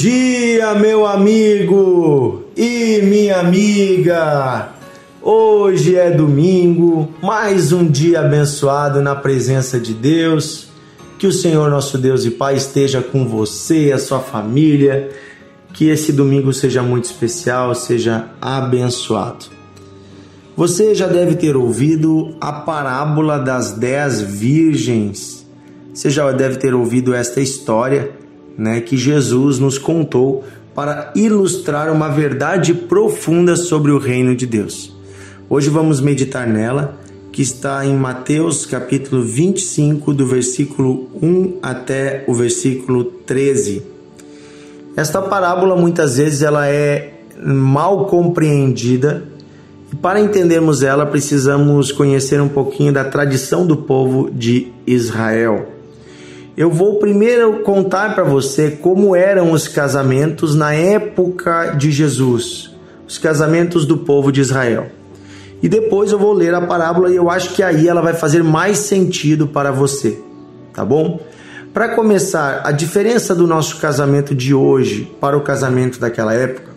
dia, meu amigo e minha amiga. Hoje é domingo, mais um dia abençoado na presença de Deus. Que o Senhor, nosso Deus e Pai, esteja com você, a sua família. Que esse domingo seja muito especial, seja abençoado. Você já deve ter ouvido a parábola das dez virgens. Você já deve ter ouvido esta história né, que Jesus nos contou para ilustrar uma verdade profunda sobre o reino de Deus. Hoje vamos meditar nela, que está em Mateus capítulo 25, do versículo 1 até o versículo 13. Esta parábola muitas vezes ela é mal compreendida e para entendermos ela precisamos conhecer um pouquinho da tradição do povo de Israel. Eu vou primeiro contar para você como eram os casamentos na época de Jesus, os casamentos do povo de Israel. E depois eu vou ler a parábola e eu acho que aí ela vai fazer mais sentido para você, tá bom? Para começar, a diferença do nosso casamento de hoje para o casamento daquela época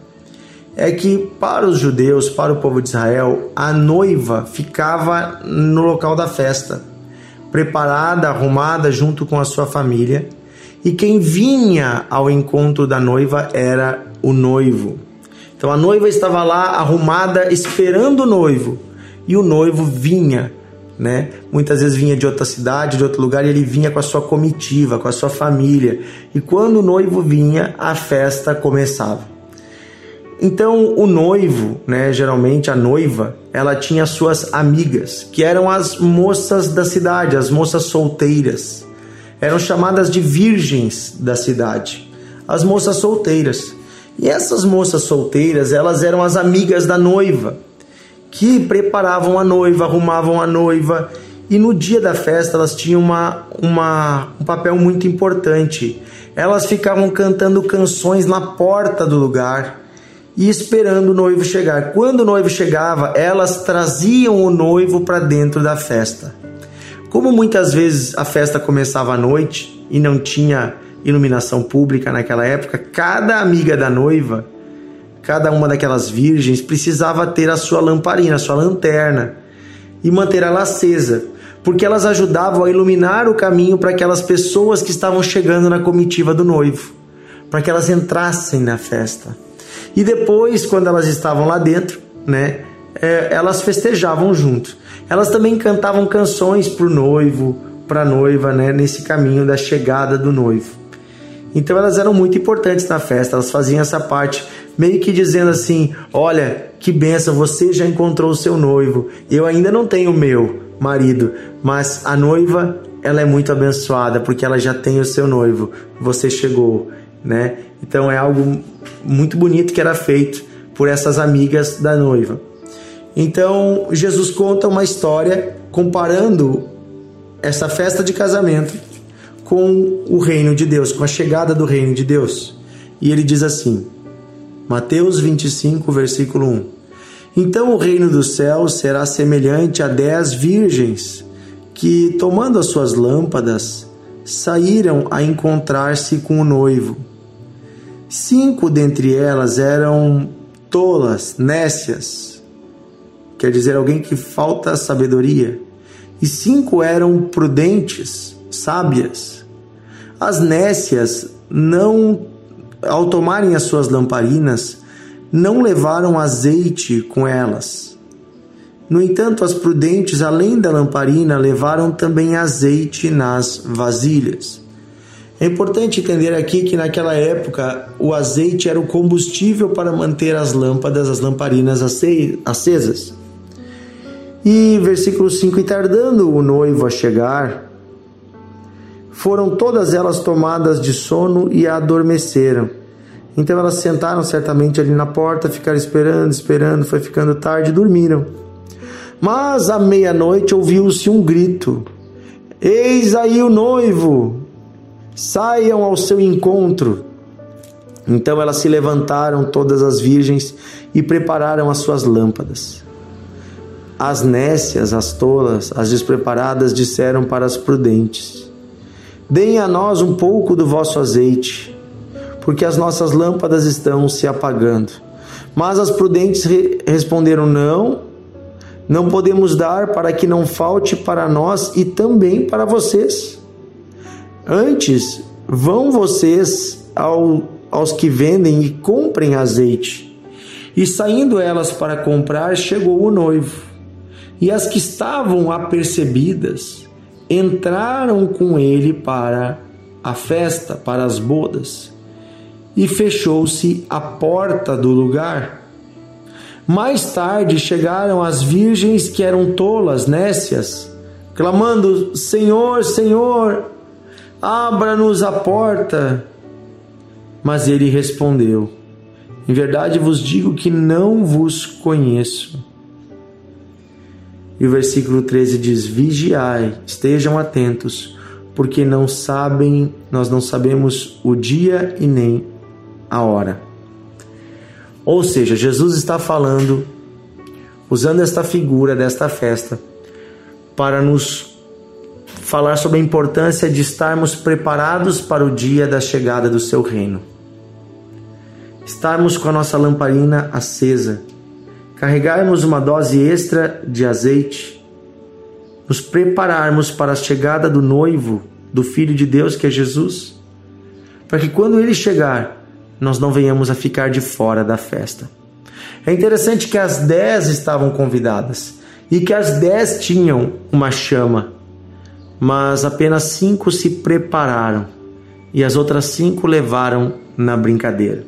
é que para os judeus, para o povo de Israel, a noiva ficava no local da festa preparada, arrumada junto com a sua família, e quem vinha ao encontro da noiva era o noivo. Então a noiva estava lá arrumada esperando o noivo, e o noivo vinha, né? Muitas vezes vinha de outra cidade, de outro lugar, e ele vinha com a sua comitiva, com a sua família. E quando o noivo vinha, a festa começava. Então, o noivo, né, geralmente a noiva, ela tinha suas amigas, que eram as moças da cidade, as moças solteiras. Eram chamadas de virgens da cidade, as moças solteiras. E essas moças solteiras, elas eram as amigas da noiva, que preparavam a noiva, arrumavam a noiva, e no dia da festa elas tinham uma, uma, um papel muito importante. Elas ficavam cantando canções na porta do lugar e esperando o noivo chegar. Quando o noivo chegava, elas traziam o noivo para dentro da festa. Como muitas vezes a festa começava à noite e não tinha iluminação pública naquela época, cada amiga da noiva, cada uma daquelas virgens precisava ter a sua lamparina, a sua lanterna e manter ela acesa, porque elas ajudavam a iluminar o caminho para aquelas pessoas que estavam chegando na comitiva do noivo, para que elas entrassem na festa. E depois, quando elas estavam lá dentro, né, é, elas festejavam junto. Elas também cantavam canções para o noivo, para a noiva, né, nesse caminho da chegada do noivo. Então elas eram muito importantes na festa, elas faziam essa parte, meio que dizendo assim: Olha, que benção, você já encontrou o seu noivo, eu ainda não tenho o meu marido, mas a noiva, ela é muito abençoada porque ela já tem o seu noivo, você chegou né? Então é algo muito bonito que era feito por essas amigas da noiva. Então Jesus conta uma história comparando essa festa de casamento com o reino de Deus, com a chegada do reino de Deus. E ele diz assim: Mateus 25, versículo 1. Então o reino dos céus será semelhante a dez virgens que, tomando as suas lâmpadas, saíram a encontrar-se com o noivo. Cinco dentre elas eram tolas, nécias, quer dizer, alguém que falta sabedoria, e cinco eram prudentes, sábias. As nécias não, ao tomarem as suas lamparinas, não levaram azeite com elas. No entanto, as prudentes, além da lamparina, levaram também azeite nas vasilhas. É importante entender aqui que naquela época o azeite era o combustível para manter as lâmpadas, as lamparinas acesas. E versículo 5: E tardando o noivo a chegar, foram todas elas tomadas de sono e adormeceram. Então elas sentaram certamente ali na porta, ficaram esperando, esperando, foi ficando tarde e dormiram. Mas à meia-noite ouviu-se um grito: Eis aí o noivo! Saiam ao seu encontro. Então elas se levantaram, todas as virgens, e prepararam as suas lâmpadas. As nécias, as tolas, as despreparadas disseram para as prudentes: Deem a nós um pouco do vosso azeite, porque as nossas lâmpadas estão se apagando. Mas as prudentes re responderam: Não, não podemos dar para que não falte para nós e também para vocês. Antes, vão vocês ao, aos que vendem e comprem azeite. E saindo elas para comprar, chegou o noivo. E as que estavam apercebidas entraram com ele para a festa, para as bodas e fechou-se a porta do lugar. Mais tarde chegaram as virgens que eram tolas, nécias, clamando: Senhor, Senhor, abra-nos a porta. Mas ele respondeu: Em verdade vos digo que não vos conheço. E o versículo 13 diz: Vigiai, estejam atentos, porque não sabem, nós não sabemos o dia e nem a hora. Ou seja, Jesus está falando, usando esta figura desta festa, para nos falar sobre a importância de estarmos preparados para o dia da chegada do seu reino. Estarmos com a nossa lamparina acesa, carregarmos uma dose extra de azeite, nos prepararmos para a chegada do noivo, do Filho de Deus que é Jesus, para que quando ele chegar, nós não venhamos a ficar de fora da festa. É interessante que as dez estavam convidadas e que as dez tinham uma chama, mas apenas cinco se prepararam e as outras cinco levaram na brincadeira.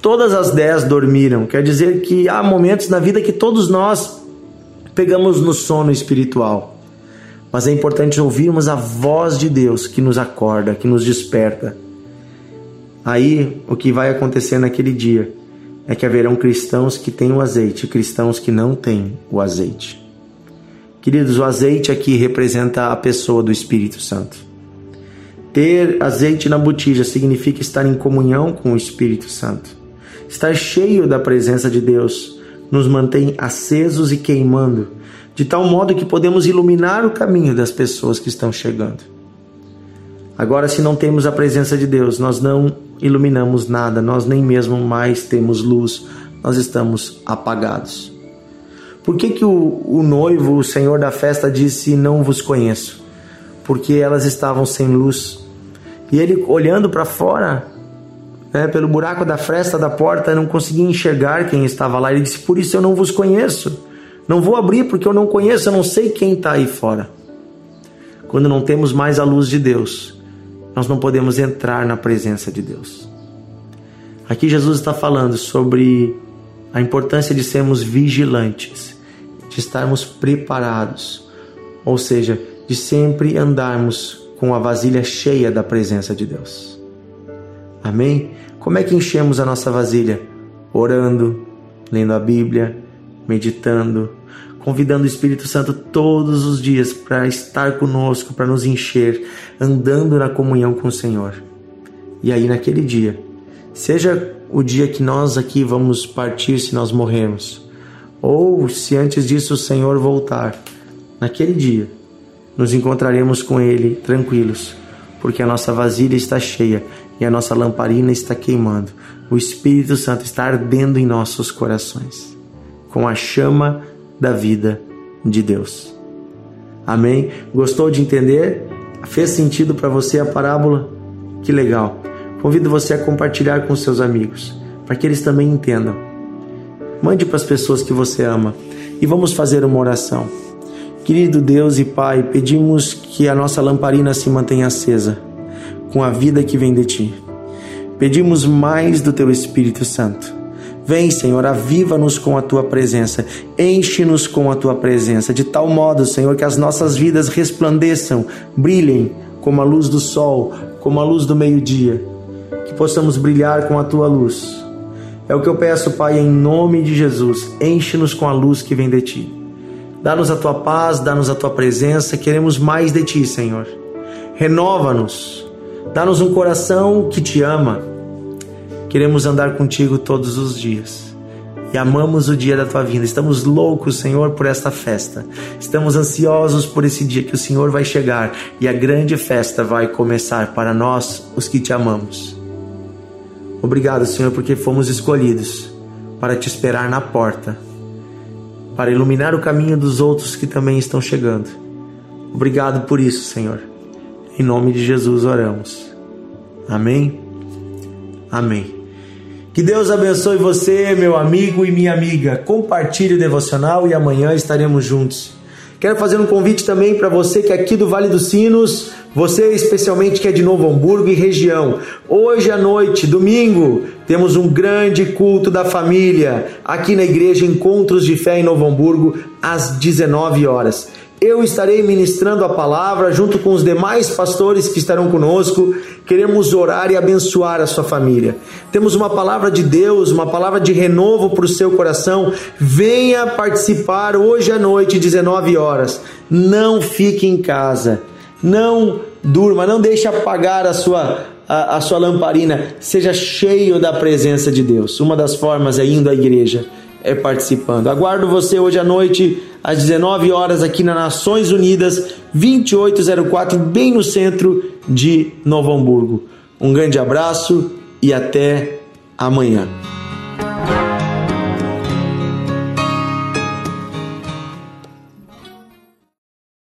Todas as dez dormiram, quer dizer que há momentos na vida que todos nós pegamos no sono espiritual. Mas é importante ouvirmos a voz de Deus que nos acorda, que nos desperta Aí o que vai acontecer naquele dia é que haverão cristãos que têm o azeite e cristãos que não têm o azeite. Queridos, o azeite aqui representa a pessoa do Espírito Santo. Ter azeite na botija significa estar em comunhão com o Espírito Santo. Estar cheio da presença de Deus nos mantém acesos e queimando, de tal modo que podemos iluminar o caminho das pessoas que estão chegando. Agora, se não temos a presença de Deus, nós não iluminamos nada, nós nem mesmo mais temos luz, nós estamos apagados. Por que, que o, o noivo, o senhor da festa, disse: Não vos conheço? Porque elas estavam sem luz. E ele, olhando para fora, né, pelo buraco da fresta da porta, não conseguia enxergar quem estava lá. Ele disse: Por isso eu não vos conheço. Não vou abrir porque eu não conheço, eu não sei quem está aí fora. Quando não temos mais a luz de Deus, nós não podemos entrar na presença de Deus. Aqui Jesus está falando sobre a importância de sermos vigilantes, de estarmos preparados, ou seja, de sempre andarmos com a vasilha cheia da presença de Deus. Amém? Como é que enchemos a nossa vasilha? Orando, lendo a Bíblia, meditando, convidando o Espírito Santo todos os dias para estar conosco, para nos encher, andando na comunhão com o Senhor. E aí, naquele dia, seja o dia que nós aqui vamos partir se nós morrermos, ou se antes disso o Senhor voltar, naquele dia, nos encontraremos com Ele tranquilos, porque a nossa vasilha está cheia e a nossa lamparina está queimando. O Espírito Santo está ardendo em nossos corações, com a chama da vida de Deus. Amém? Gostou de entender? Fez sentido para você a parábola? Que legal! Convido você a compartilhar com seus amigos, para que eles também entendam. Mande para as pessoas que você ama e vamos fazer uma oração. Querido Deus e Pai, pedimos que a nossa lamparina se mantenha acesa com a vida que vem de Ti. Pedimos mais do Teu Espírito Santo Vem, Senhor, aviva-nos com a tua presença, enche-nos com a tua presença, de tal modo, Senhor, que as nossas vidas resplandeçam, brilhem como a luz do sol, como a luz do meio-dia, que possamos brilhar com a tua luz. É o que eu peço, Pai, em nome de Jesus, enche-nos com a luz que vem de ti. Dá-nos a tua paz, dá-nos a tua presença, queremos mais de ti, Senhor. Renova-nos, dá-nos um coração que te ama Queremos andar contigo todos os dias. E amamos o dia da tua vinda. Estamos loucos, Senhor, por esta festa. Estamos ansiosos por esse dia que o Senhor vai chegar e a grande festa vai começar para nós, os que te amamos. Obrigado, Senhor, porque fomos escolhidos para te esperar na porta, para iluminar o caminho dos outros que também estão chegando. Obrigado por isso, Senhor. Em nome de Jesus oramos. Amém. Amém. Que Deus abençoe você, meu amigo e minha amiga. Compartilhe o devocional e amanhã estaremos juntos. Quero fazer um convite também para você que é aqui do Vale dos Sinos, você especialmente que é de Novo Hamburgo e região. Hoje à noite, domingo, temos um grande culto da família aqui na igreja Encontros de Fé em Novo Hamburgo às 19 horas eu estarei ministrando a palavra junto com os demais pastores que estarão conosco. Queremos orar e abençoar a sua família. Temos uma palavra de Deus, uma palavra de renovo para o seu coração. Venha participar hoje à noite, 19 horas. Não fique em casa. Não durma, não deixe apagar a sua a, a sua lamparina. Seja cheio da presença de Deus. Uma das formas é indo à igreja é participando. Aguardo você hoje à noite, às 19 horas, aqui na Nações Unidas, 2804, bem no centro de Novo Hamburgo. Um grande abraço e até amanhã.